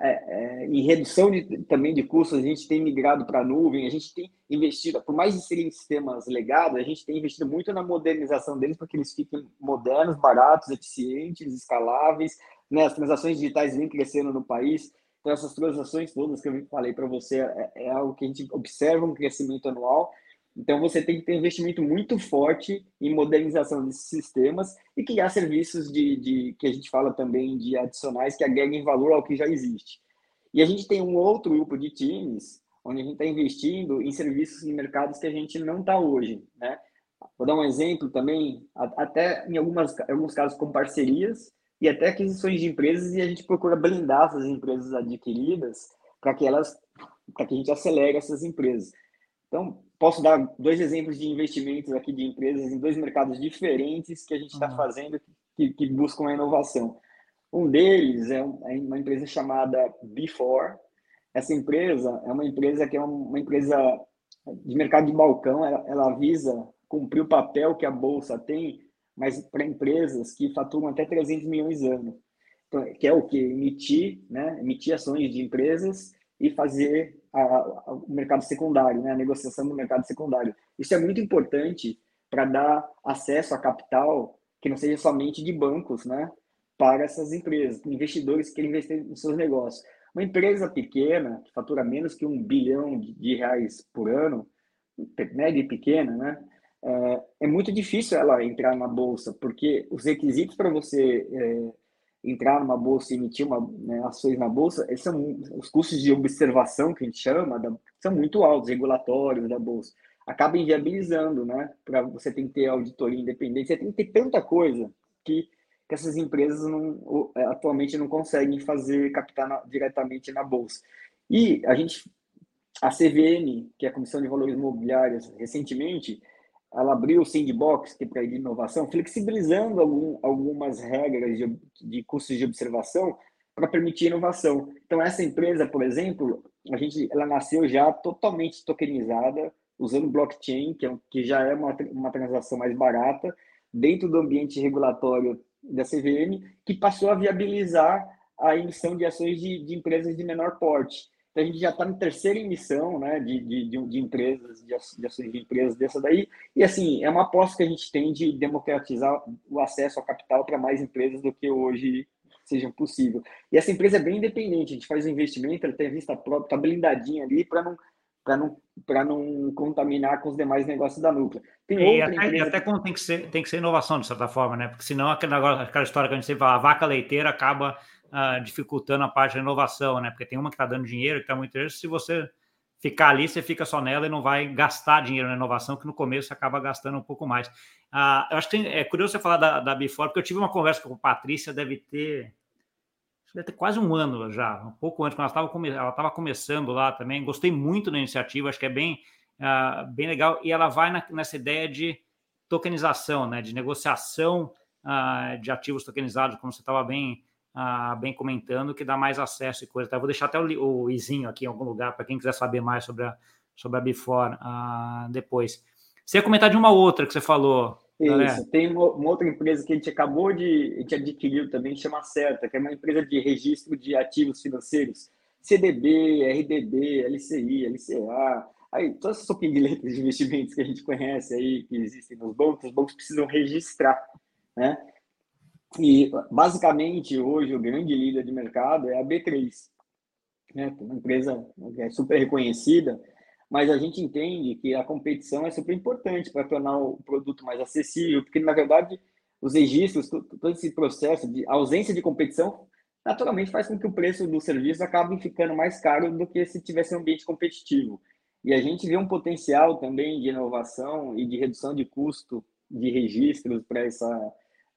é, é, em redução de, também de custos, a gente tem migrado para a nuvem, a gente tem investido, por mais de serem sistemas legados, a gente tem investido muito na modernização deles para que eles fiquem modernos, baratos, eficientes, escaláveis. Né? As transações digitais vêm crescendo no país. Então, essas transações todas que eu falei para você é, é algo que a gente observa um crescimento anual então, você tem que ter um investimento muito forte em modernização desses sistemas e criar serviços de, de, que a gente fala também de adicionais que agreguem valor ao que já existe. E a gente tem um outro grupo de times onde a gente está investindo em serviços em mercados que a gente não está hoje, né? Vou dar um exemplo também, até em algumas, alguns casos com parcerias e até aquisições de empresas e a gente procura blindar essas empresas adquiridas para que elas, para que a gente acelere essas empresas. Então, posso dar dois exemplos de investimentos aqui de empresas em dois mercados diferentes que a gente está uhum. fazendo que, que, buscam a inovação. Um deles é, é uma empresa chamada Before. Essa empresa é uma empresa que é uma empresa de mercado de balcão, ela, ela visa cumprir o papel que a bolsa tem, mas para empresas que faturam até 300 milhões de anos. Então, que é o que emitir, né, emitir ações de empresas e fazer a, a, o mercado secundário, né, a negociação do mercado secundário. Isso é muito importante para dar acesso a capital que não seja somente de bancos, né, para essas empresas, investidores que querem investir nos seus negócios. Uma empresa pequena, que fatura menos que um bilhão de reais por ano, média e pequena, né, é, é muito difícil ela entrar na bolsa, porque os requisitos para você é, entrar numa bolsa e emitir uma, né, ações na bolsa, são os custos de observação que a gente chama, da, são muito altos, regulatórios da bolsa. Acaba inviabilizando, né? Para você tem que ter auditoria independente, você tem que ter tanta coisa que, que essas empresas não, atualmente não conseguem fazer captar na, diretamente na bolsa. E a gente, a CVM, que é a Comissão de Valores Imobiliários, recentemente ela abriu o sandbox, que é para inovação, flexibilizando algum, algumas regras de, de custos de observação para permitir inovação. Então, essa empresa, por exemplo, a gente, ela nasceu já totalmente tokenizada, usando blockchain, que, é, que já é uma, uma transação mais barata, dentro do ambiente regulatório da CVM, que passou a viabilizar a emissão de ações de, de empresas de menor porte. Então, a gente já está na terceira emissão né, de, de, de, empresas, de, ações de empresas dessa daí. E, assim, é uma aposta que a gente tem de democratizar o acesso ao capital para mais empresas do que hoje seja possível. E essa empresa é bem independente, a gente faz um investimento, ela tem a vista própria, está blindadinha ali para não para não, não contaminar com os demais negócios da Núclea. Tem e até, empresa... e até quando tem que, ser, tem que ser inovação, de certa forma, né? Porque senão aquele negócio, aquela história que a gente sempre fala, a vaca leiteira acaba uh, dificultando a parte da inovação, né? Porque tem uma que está dando dinheiro, que está muito interessante. Se você ficar ali, você fica só nela e não vai gastar dinheiro na inovação, que no começo você acaba gastando um pouco mais. Uh, eu acho que é curioso você falar da, da Before, porque eu tive uma conversa com a Patrícia, deve ter, deve ter quase um ano já, um pouco antes, quando ela estava come, começando lá também. Gostei muito da iniciativa, acho que é bem uh, bem legal, e ela vai na, nessa ideia de tokenização, né, de negociação uh, de ativos tokenizados, como você estava bem, uh, bem comentando, que dá mais acesso e coisa. Tá? Eu vou deixar até o, o izinho aqui em algum lugar para quem quiser saber mais sobre a, sobre a Before depois. Você ia comentar de uma outra que você falou, isso, tem uma, outra empresa que a gente acabou de, a gente adquiriu também, chama Certa, que é uma empresa de registro de ativos financeiros, CDB, RDB, LCI, LCA, aí todas essas opiniões de investimentos que a gente conhece aí, que existem nos bancos, os bancos precisam registrar, né? E, basicamente, hoje, o grande líder de mercado é a B3, né? Uma empresa que é super reconhecida, mas a gente entende que a competição é super importante para tornar o produto mais acessível, porque, na verdade, os registros, todo esse processo de ausência de competição, naturalmente faz com que o preço do serviço acabe ficando mais caro do que se tivesse um ambiente competitivo. E a gente vê um potencial também de inovação e de redução de custo de registros para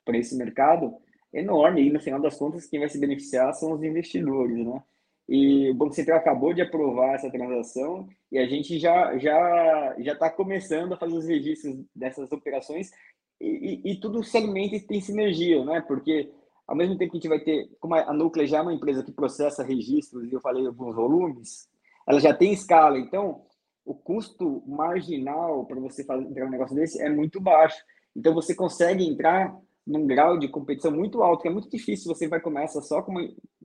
para esse mercado enorme. E no final das contas, quem vai se beneficiar são os investidores, né? E o Banco Central acabou de aprovar essa transação e a gente já já já está começando a fazer os registros dessas operações e, e, e, tudo segmenta e tem sinergia, né? Porque ao mesmo tempo que a gente vai ter, como a Núclea já é uma empresa que processa registros e eu falei alguns volumes, ela já tem escala, então o custo marginal para você fazer um negócio desse é muito baixo. Então você consegue entrar num grau de competição muito alto, que é muito difícil você vai começar só como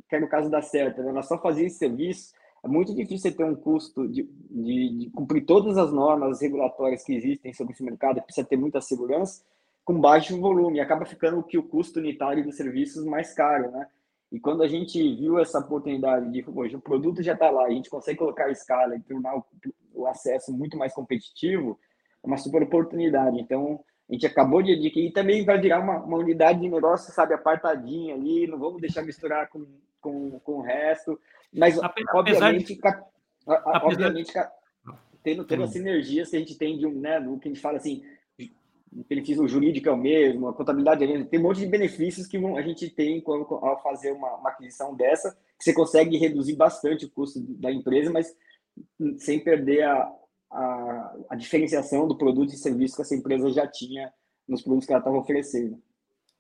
que é no caso da Certa, né? ela só fazia esse serviço, é muito difícil você ter um custo de, de, de, cumprir todas as normas regulatórias que existem sobre esse mercado, precisa ter muita segurança, com baixo volume, acaba ficando que o custo unitário dos serviços mais caro, né? E quando a gente viu essa oportunidade de, poxa, o produto já está lá, a gente consegue colocar a escala e tornar o, o acesso muito mais competitivo, é uma super oportunidade. Então, a gente acabou de adquirir e também vai virar uma, uma unidade de negócio, sabe, apartadinha ali, não vamos deixar misturar com, com, com o resto. Mas, apesar obviamente, de... obviamente apesar... tendo todas as sinergias que a gente tem de um, né, no que a gente fala assim, o benefício jurídico é o mesmo, a contabilidade é tem um monte de benefícios que a gente tem ao fazer uma, uma aquisição dessa, que você consegue reduzir bastante o custo da empresa, mas sem perder a, a, a diferenciação do produto e serviço que essa empresa já tinha nos produtos que ela estava oferecendo.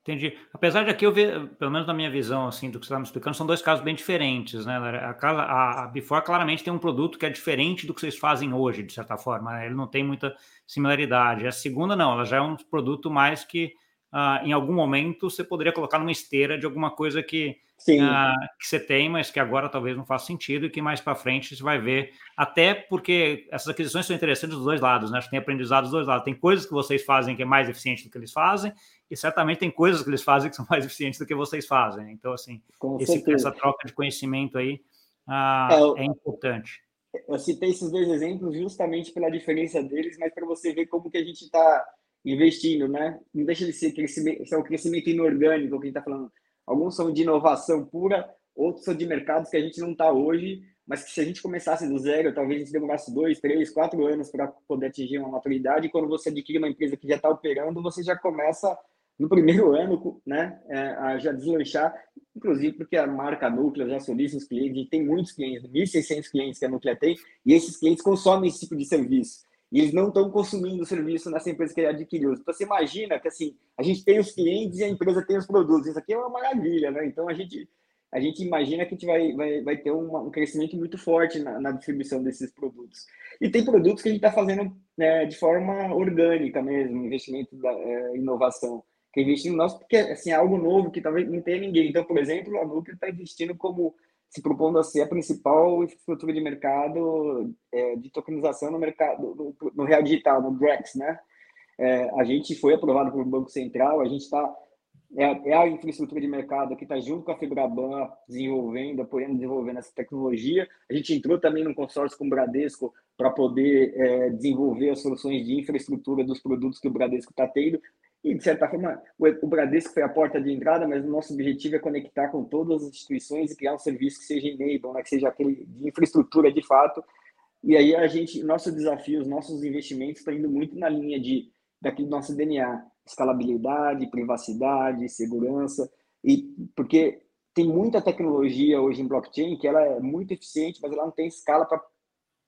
Entendi. Apesar de aqui eu ver, pelo menos na minha visão, assim, do que você está me explicando, são dois casos bem diferentes, né? A, a, a Before claramente tem um produto que é diferente do que vocês fazem hoje, de certa forma. Né? Ele não tem muita similaridade. A segunda, não, ela já é um produto mais que, uh, em algum momento, você poderia colocar numa esteira de alguma coisa que uh, que você tem, mas que agora talvez não faça sentido e que mais para frente você vai ver. Até porque essas aquisições são interessantes dos dois lados, né? Acho que tem aprendizado dos dois lados. Tem coisas que vocês fazem que é mais eficiente do que eles fazem, e certamente tem coisas que eles fazem que são mais eficientes do que vocês fazem. Então, assim, esse, essa troca de conhecimento aí uh, é, é importante. Eu citei esses dois exemplos justamente pela diferença deles, mas para você ver como que a gente está investindo, né? Não deixa de ser crescimento, é um crescimento inorgânico que a gente está falando Alguns são de inovação pura, outros são de mercados que a gente não está hoje, mas que se a gente começasse do zero, talvez a gente demorasse dois, três, quatro anos para poder atingir uma maturidade. E quando você adquire uma empresa que já está operando, você já começa no primeiro ano, né, é, a já deslanchar, inclusive porque a marca Núclea já solicita os clientes, e tem muitos clientes, 1.600 clientes que a Núclea tem, e esses clientes consomem esse tipo de serviço e eles não estão consumindo o serviço nessa empresa que ele adquiriu. Então, você imagina que assim, a gente tem os clientes e a empresa tem os produtos. Isso aqui é uma maravilha, né? Então, a gente, a gente imagina que a gente vai, vai, vai ter uma, um crescimento muito forte na, na, distribuição desses produtos. E tem produtos que a gente está fazendo né, de forma orgânica mesmo, investimento da é, inovação. Que é investindo nosso, porque assim, é algo novo que talvez não tenha ninguém. Então, por exemplo, a Nuclear está investindo como se propondo a ser a principal infraestrutura de mercado é, de tokenização no mercado no, no, real digital, no DREX, né? É, a gente foi aprovado pelo Banco Central, a gente está é, é, a infraestrutura de mercado que está junto com a Fibraban desenvolvendo, apoiando, desenvolvendo essa tecnologia. A gente entrou também num consórcio com o Bradesco para poder é, desenvolver as soluções de infraestrutura dos produtos que o Bradesco está tendo. E, de certa forma, o Bradesco foi a porta de entrada, mas o nosso objetivo é conectar com todas as instituições e criar um serviço que seja enable, né, que seja aquele de infraestrutura de fato. E aí a gente, nosso desafio, os nossos investimentos estão indo muito na linha de daquele nosso DNA, escalabilidade, privacidade, segurança, e porque tem muita tecnologia hoje em blockchain que ela é muito eficiente, mas ela não tem escala para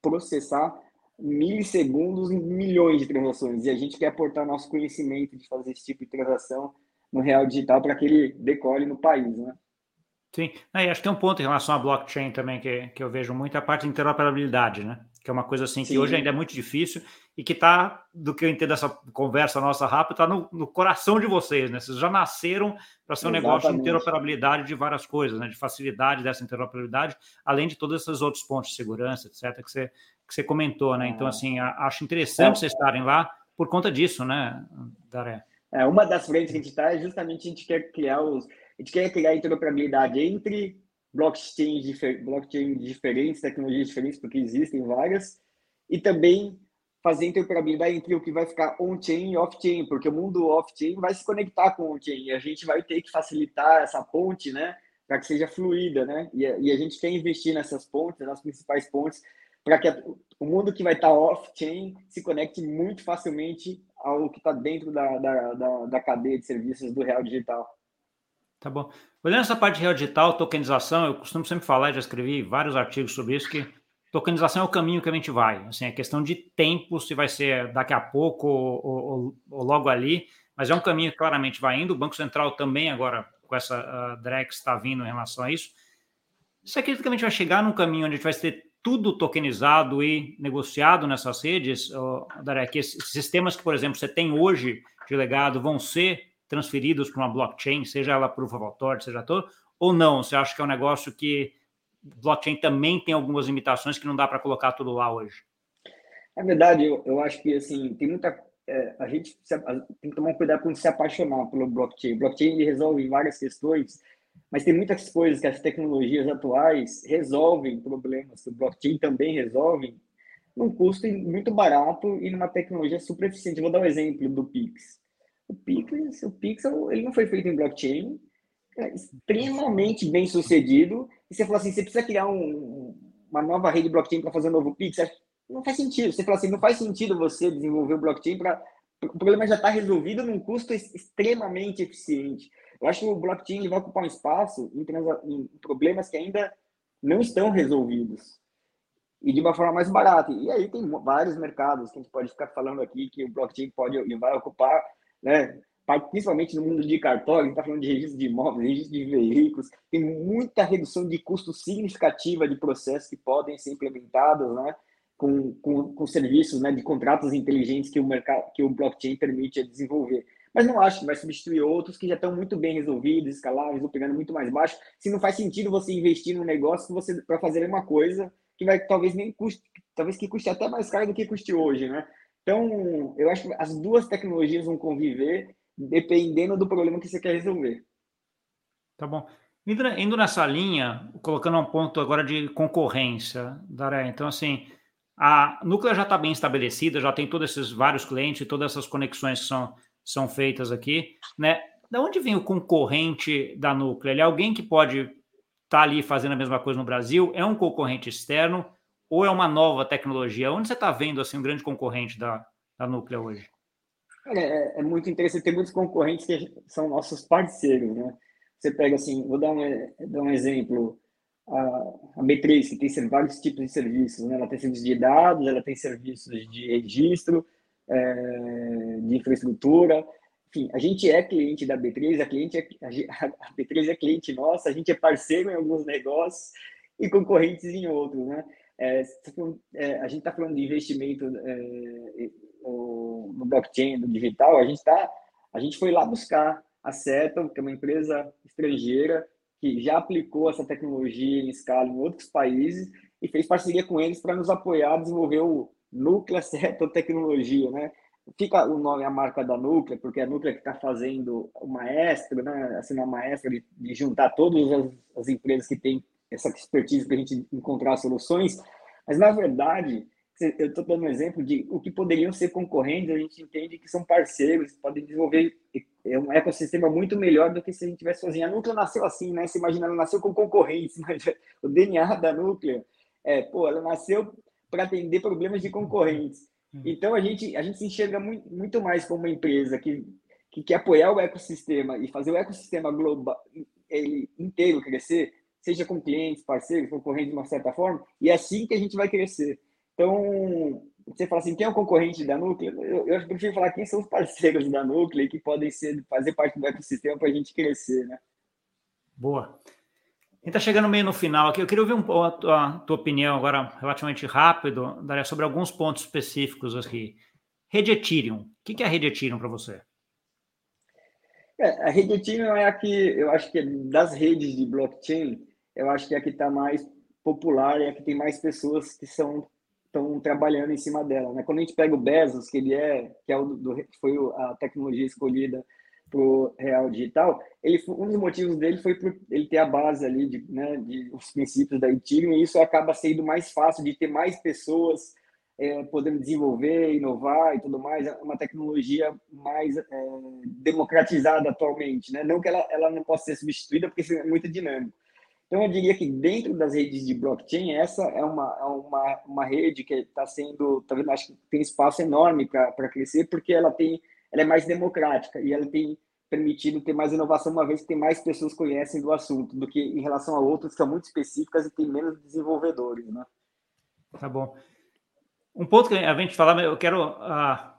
processar milissegundos em milhões de transações. E a gente quer aportar nosso conhecimento de fazer esse tipo de transação no real digital para que ele decole no país, né? Sim, e acho que tem um ponto em relação à blockchain também que, que eu vejo muito, a parte de interoperabilidade, né? Que é uma coisa assim que Sim. hoje ainda é muito difícil e que está, do que eu entendo dessa conversa nossa rápida, está no, no, coração de vocês, né? Vocês já nasceram para ser um Exatamente. negócio de interoperabilidade de várias coisas, né? De facilidade dessa interoperabilidade, além de todos esses outros pontos de segurança, etc., que você, que você comentou, né? Então, assim, acho interessante é. vocês estarem lá por conta disso, né, Daré? É, uma das frentes que a gente está é justamente a gente quer criar os a gente quer criar interoperabilidade entre blockchains, difer blockchain diferentes, tecnologias diferentes, porque existem várias, e também fazer interoperabilidade entre o que vai ficar on-chain e off-chain, porque o mundo off-chain vai se conectar com o on-chain, e a gente vai ter que facilitar essa ponte, né, para que seja fluida, né, e a, e a, gente quer investir nessas pontes, nas principais pontes, para que o mundo que vai estar off-chain se conecte muito facilmente ao que está dentro da, da, da, da cadeia de serviços do real digital. Tá bom. Olhando essa parte de real digital, tokenização, eu costumo sempre falar, já escrevi vários artigos sobre isso, que tokenização é o caminho que a gente vai. Assim, é questão de tempo, se vai ser daqui a pouco ou, ou, ou logo ali, mas é um caminho que claramente vai indo. O Banco Central também agora, com essa uh, DREX, está vindo em relação a isso. Você acredita que a gente vai chegar num caminho onde a gente vai ter tudo tokenizado e negociado nessas redes, uh, Darek, esses sistemas que, por exemplo, você tem hoje de legado vão ser transferidos para uma blockchain, seja ela proof of authority, seja todo, ou não? Você acha que é um negócio que blockchain também tem algumas limitações que não dá para colocar tudo lá hoje? É verdade, eu, eu acho que assim tem muita é, a gente tem que tomar cuidado com se apaixonar pelo blockchain. O blockchain ele resolve várias questões, mas tem muitas coisas que as tecnologias atuais resolvem problemas que o blockchain também resolve num custo muito barato e numa tecnologia super eficiente. Vou dar um exemplo do Pix. O Pix, o Pixel, ele não foi feito em blockchain, é extremamente bem sucedido. E você fala assim, você precisa criar um, uma nova rede blockchain para fazer um novo Pix? Não faz sentido. Você fala assim, não faz sentido você desenvolver o blockchain para o problema já está resolvido num custo extremamente eficiente. Eu acho que o blockchain vai ocupar um espaço em, em problemas que ainda não estão resolvidos e de uma forma mais barata. E aí tem vários mercados que a gente pode ficar falando aqui que o blockchain pode e vai ocupar né? principalmente no mundo de cartório, está falando de registro de imóveis, registro de veículos, tem muita redução de custo significativa de processos que podem ser implementados, né? Com, com, com serviços né, de contratos inteligentes que o mercado, que o blockchain permite desenvolver. Mas não acho que vai substituir outros que já estão muito bem resolvidos, escaláveis, ou pegando muito mais baixo. Se não faz sentido você investir num negócio você para fazer uma coisa que vai talvez nem custe, talvez que custe até mais caro do que custe hoje, né? Então, eu acho que as duas tecnologias vão conviver dependendo do problema que você quer resolver. Tá bom. Indo, nessa linha, colocando um ponto agora de concorrência, Daré. Então, assim, a Núclea já está bem estabelecida, já tem todos esses vários clientes e todas essas conexões que são, são feitas aqui, né? Da onde vem o concorrente da Núclea? Ele é alguém que pode estar tá ali fazendo a mesma coisa no Brasil? É um concorrente externo? ou é uma nova tecnologia? Onde você está vendo assim um grande concorrente da, da Núclea hoje? É, é, muito interessante, tem muitos concorrentes que são nossos parceiros, né? Você pega assim, vou dar um, dar um exemplo, a, a B3, que tem vários tipos de serviços, né? Ela tem serviços de dados, ela tem serviços de registro, é, de infraestrutura, enfim, a gente é cliente da B3, a, cliente é, a B3 é cliente nossa, a gente é parceiro em alguns negócios e concorrentes em outros, né? É, é, a gente está falando de investimento é, no blockchain, no digital, a gente tá, a gente foi lá buscar a Seto, que é uma empresa estrangeira que já aplicou essa tecnologia em escala em outros países e fez parceria com eles para nos apoiar a desenvolver o Núclea Seto Tecnologia, né? Fica o nome, a marca da Núclea, porque é a Núclea que está fazendo o maestro, né? Assim, uma maestra de, de juntar todas as, as empresas que têm essa expertise para a gente encontrar soluções, mas na verdade, eu estou dando um exemplo de o que poderiam ser concorrentes, a gente entende que são parceiros, podem desenvolver é um ecossistema muito melhor do que se a gente tivesse sozinho. A Núclea nasceu assim, né? Se imagina, ela nasceu com concorrentes, mas o DNA da Núclea, é, pô, ela nasceu para atender problemas de concorrentes. Uhum. Então a gente a gente se enxerga muito, muito mais como uma empresa que que quer apoiar o ecossistema e fazer o ecossistema global ele inteiro crescer seja com clientes, parceiros, concorrentes de uma certa forma, e é assim que a gente vai crescer. Então, você fala assim, quem é o concorrente da Núcleo? Eu, eu prefiro falar quem são os parceiros da Núcleo que podem ser, fazer parte do ecossistema para a gente crescer, né? Boa. Gente está chegando meio no final aqui. Eu queria ouvir um pouco a tua, a tua opinião agora, relativamente rápido, Daria, sobre alguns pontos específicos aqui. Rede Ethereum. O que é a rede Ethereum para você? É, a rede Ethereum é a que eu acho que das redes de blockchain, eu acho que é a que está mais popular e é a que tem mais pessoas que são estão trabalhando em cima dela. Né? Quando a gente pega o Bezos, que ele é, que é o do, foi a tecnologia escolhida para o real digital, ele, um dos motivos dele foi por ele ter a base ali de, né, de os princípios da Ethereum, e isso acaba sendo mais fácil de ter mais pessoas é, podendo desenvolver, inovar e tudo mais, é uma tecnologia mais é, democratizada atualmente, né? Não que ela, ela não possa ser substituída, porque isso é muito dinâmico. Então, eu diria que dentro das redes de blockchain, essa é uma, é uma, uma rede que está sendo, tá vendo, acho que tem espaço enorme para crescer, porque ela tem, ela é mais democrática e ela tem permitido ter mais inovação, uma vez que tem mais pessoas que conhecem do assunto, do que em relação a outras que são muito específicas e tem menos desenvolvedores, né? Tá bom. Um ponto que a gente falar, eu quero a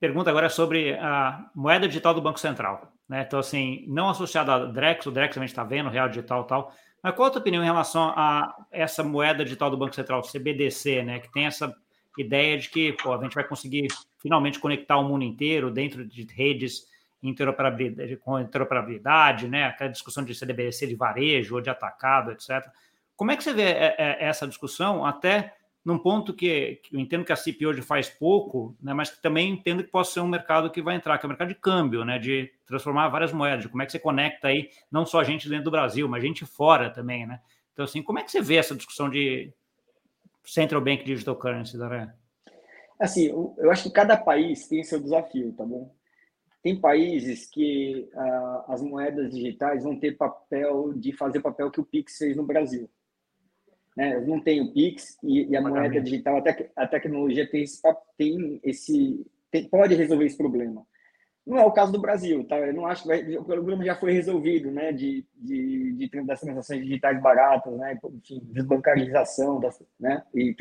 pergunta agora é sobre a moeda digital do Banco Central, né? Então assim, não associada a Drex, o Drex a gente está vendo, real digital, tal. Mas qual a tua opinião em relação a essa moeda digital do Banco Central, CBDC, né? Que tem essa ideia de que pô, a gente vai conseguir finalmente conectar o mundo inteiro dentro de redes interoperabilidade, com interoperabilidade, né? Aquela discussão de CDBC de varejo ou de atacado, etc. Como é que você vê é, é, essa discussão até num ponto que, eu entendo que a CIP hoje faz pouco, né, mas também entendo que possa ser um mercado que vai entrar, que é o mercado de câmbio, né, de transformar várias moedas, de como é que você conecta aí, não só a gente dentro do Brasil, mas gente fora também, né? Então, assim, como é que você vê essa discussão de Central Bank Digital Currency, Daré? Assim, eu acho que cada país tem seu desafio, tá bom? Tem países que uh, as moedas digitais vão ter papel de fazer o papel que o Pix fez no Brasil. Né? Não tem o Pix e, e a moeda digital, a, tec a tecnologia tem esse, tem esse tem, pode resolver esse problema. Não é o caso do Brasil, tá? Eu não acho que vai, o problema já foi resolvido, né? De, de, de das transações digitais baratas, né? Enfim, desbancarização, das, né? E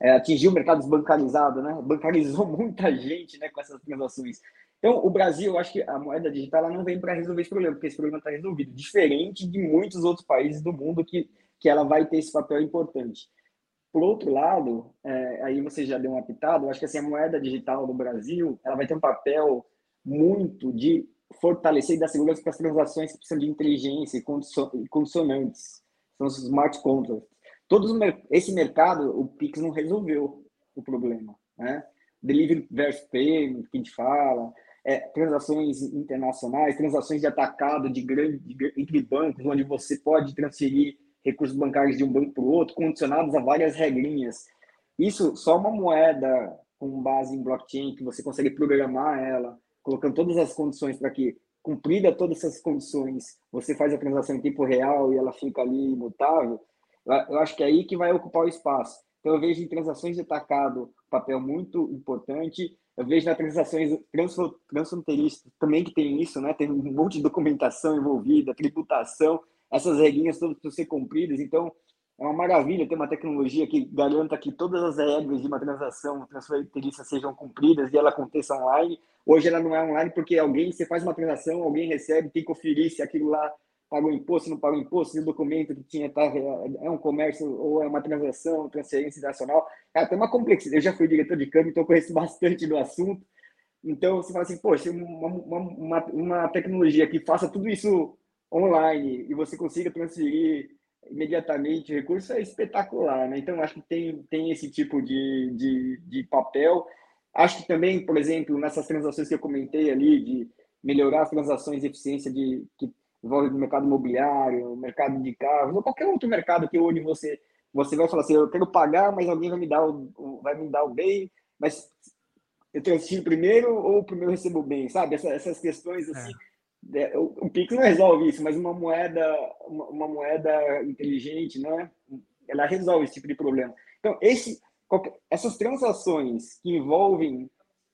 é, atingiu o mercado desbancarizado, né? Bancarizou muita gente, né? Com essas transações. Então, o Brasil, eu acho que a moeda digital ela não vem para resolver esse problema, porque esse problema está resolvido, diferente de muitos outros países do mundo que que ela vai ter esse papel importante. Por outro lado, é, aí você já deu uma pitada, eu acho que assim, a moeda digital do Brasil ela vai ter um papel muito de fortalecer e dar segurança para as transações que precisam de inteligência e consonantes, são os smart contracts. Todos esse mercado, o Pix não resolveu o problema, né? Delivery versus payment, que a gente fala, é, transações internacionais, transações de atacado de grande, de, entre bancos, onde você pode transferir recursos bancários de um banco para o outro, condicionados a várias regrinhas. Isso só uma moeda com base em blockchain, que você consegue programar ela, colocando todas as condições para que, cumprida todas essas condições, você faz a transação em tempo real e ela fica ali imutável. Eu acho que é aí que vai ocupar o espaço. Então, eu vejo em transações de atacado papel muito importante. Eu vejo nas transações transfronteiriças também que tem isso, né? Tem um monte de documentação envolvida, tributação essas regrinhas todas precisam ser cumpridas. Então, é uma maravilha ter uma tecnologia que garanta que todas as regras de uma transação transfronteiriça sejam cumpridas e ela aconteça online. Hoje ela não é online porque alguém, você faz uma transação, alguém recebe, tem que conferir se aquilo lá pagou imposto, não pagou imposto, se o documento que tinha tá, é um comércio ou é uma transação, transferência nacional. É, tem uma complexidade. Eu já fui diretor de câmbio, então conheço bastante do assunto. Então, você fala assim, poxa, uma, uma, uma tecnologia que faça tudo isso online e você consiga transferir imediatamente recursos é espetacular, né? Então, acho que tem, tem esse tipo de, de, de papel. Acho que também, por exemplo, nessas transações que eu comentei ali, de melhorar as transações de eficiência de, que envolve o mercado imobiliário, o mercado de carros, ou qualquer outro mercado que onde você, você vai falar assim, eu quero pagar, mas alguém vai me dar o, vai me dar o bem, mas eu transfiro primeiro ou primeiro recebo o bem, sabe? Essas, essas questões assim. É é, o Pix não resolve isso, mas uma moeda, uma, uma, moeda inteligente, né? Ela resolve esse tipo de problema. Então, esse, qualquer, essas transações que envolvem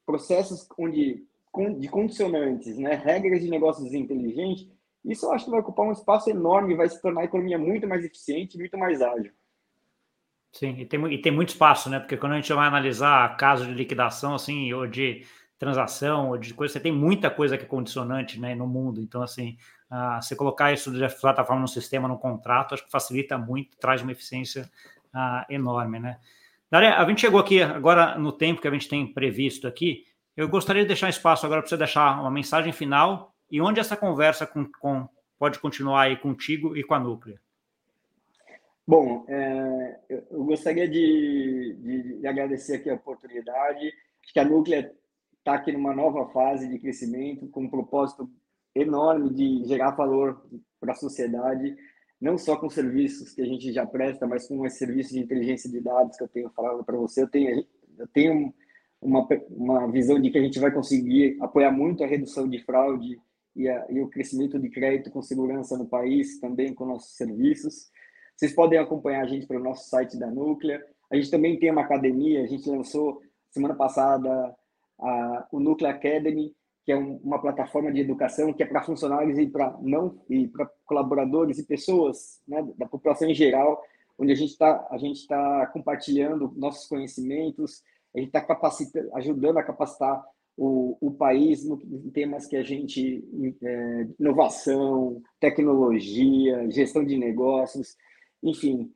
processos onde de condicionantes, né, regras de negócios inteligentes, isso eu acho que vai ocupar um espaço enorme, vai se tornar a economia muito mais eficiente, muito mais ágil. Sim, e tem, e tem muito espaço, né? Porque quando a gente vai analisar casos de liquidação, assim, ou de transação, ou de coisa, você tem muita coisa que é condicionante, né, no mundo. Então, assim, uh, você colocar isso de plataforma no sistema, no contrato, acho que facilita muito, traz uma eficiência uh, enorme, né? Daria, a gente chegou aqui agora no tempo que a gente tem previsto aqui. Eu gostaria de deixar espaço agora para você deixar uma mensagem final e onde essa conversa com, com, pode continuar aí contigo e com a Núclea. Bom, é, eu gostaria de, de, de, agradecer aqui a oportunidade. Acho que a Núclea está aqui numa nova fase de crescimento, com um propósito enorme de gerar valor para a sociedade, não só com serviços que a gente já presta, mas com esse serviço de inteligência de dados que eu tenho falado para você. Eu tenho, eu tenho uma, uma visão de que a gente vai conseguir apoiar muito a redução de fraude e, a, e o crescimento de crédito com segurança no país, também com nossos serviços. Vocês podem acompanhar a gente pelo nosso site da Núclea. A gente também tem uma academia, a gente lançou semana passada a, o Núclea Academy, que é um, uma plataforma de educação que é para funcionários e para não e para colaboradores e pessoas né, da população em geral, onde a gente está a gente está compartilhando nossos conhecimentos, a gente está ajudando a capacitar o, o país no, em temas que a gente é, inovação, tecnologia, gestão de negócios enfim,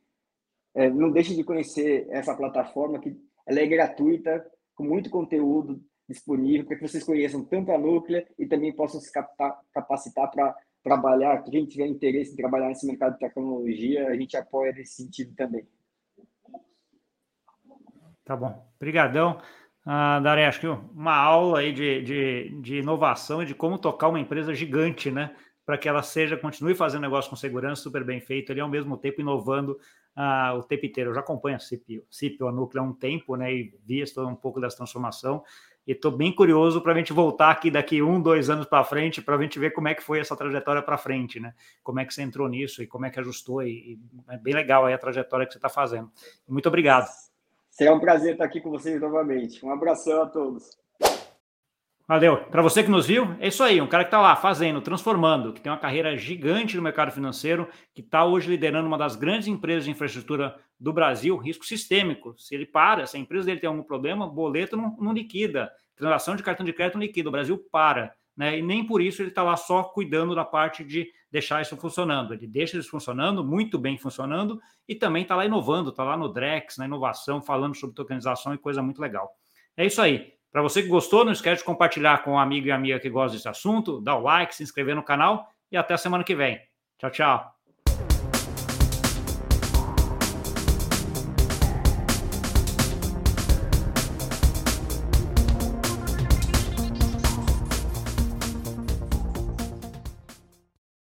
é, não deixe de conhecer essa plataforma que ela é gratuita, com muito conteúdo disponível para que vocês conheçam tanto a Núclea e também possam se capacitar para trabalhar. Quem tiver interesse em trabalhar nesse mercado de tecnologia, a gente apoia nesse sentido também. Tá bom. Obrigadão. Daré, acho que uma aula aí de, de, de inovação e de como tocar uma empresa gigante, né? para que ela seja, continue fazendo negócio com segurança, super bem feito, ali ao mesmo tempo inovando uh, o tempo inteiro. Eu já acompanho a CIP, CIP a Núcleo há um tempo, né, e vi um pouco dessa transformação, e estou bem curioso para a gente voltar aqui daqui um, dois anos para frente, para a gente ver como é que foi essa trajetória para frente, né? Como é que você entrou nisso e como é que ajustou, e, e é bem legal aí a trajetória que você está fazendo. Muito obrigado. Será um prazer estar aqui com vocês novamente. Um abração a todos. Valeu. Para você que nos viu, é isso aí. Um cara que está lá fazendo, transformando, que tem uma carreira gigante no mercado financeiro, que está hoje liderando uma das grandes empresas de infraestrutura do Brasil, risco sistêmico. Se ele para, se a empresa dele tem algum problema, boleto não, não liquida. Transação de cartão de crédito não liquida. O Brasil para. Né? E nem por isso ele está lá só cuidando da parte de deixar isso funcionando. Ele deixa isso funcionando, muito bem funcionando, e também está lá inovando, está lá no Drex, na inovação, falando sobre tokenização e coisa muito legal. É isso aí. Para você que gostou, não esquece de compartilhar com um amigo e amiga que gosta desse assunto, dar o like, se inscrever no canal e até a semana que vem. Tchau, tchau.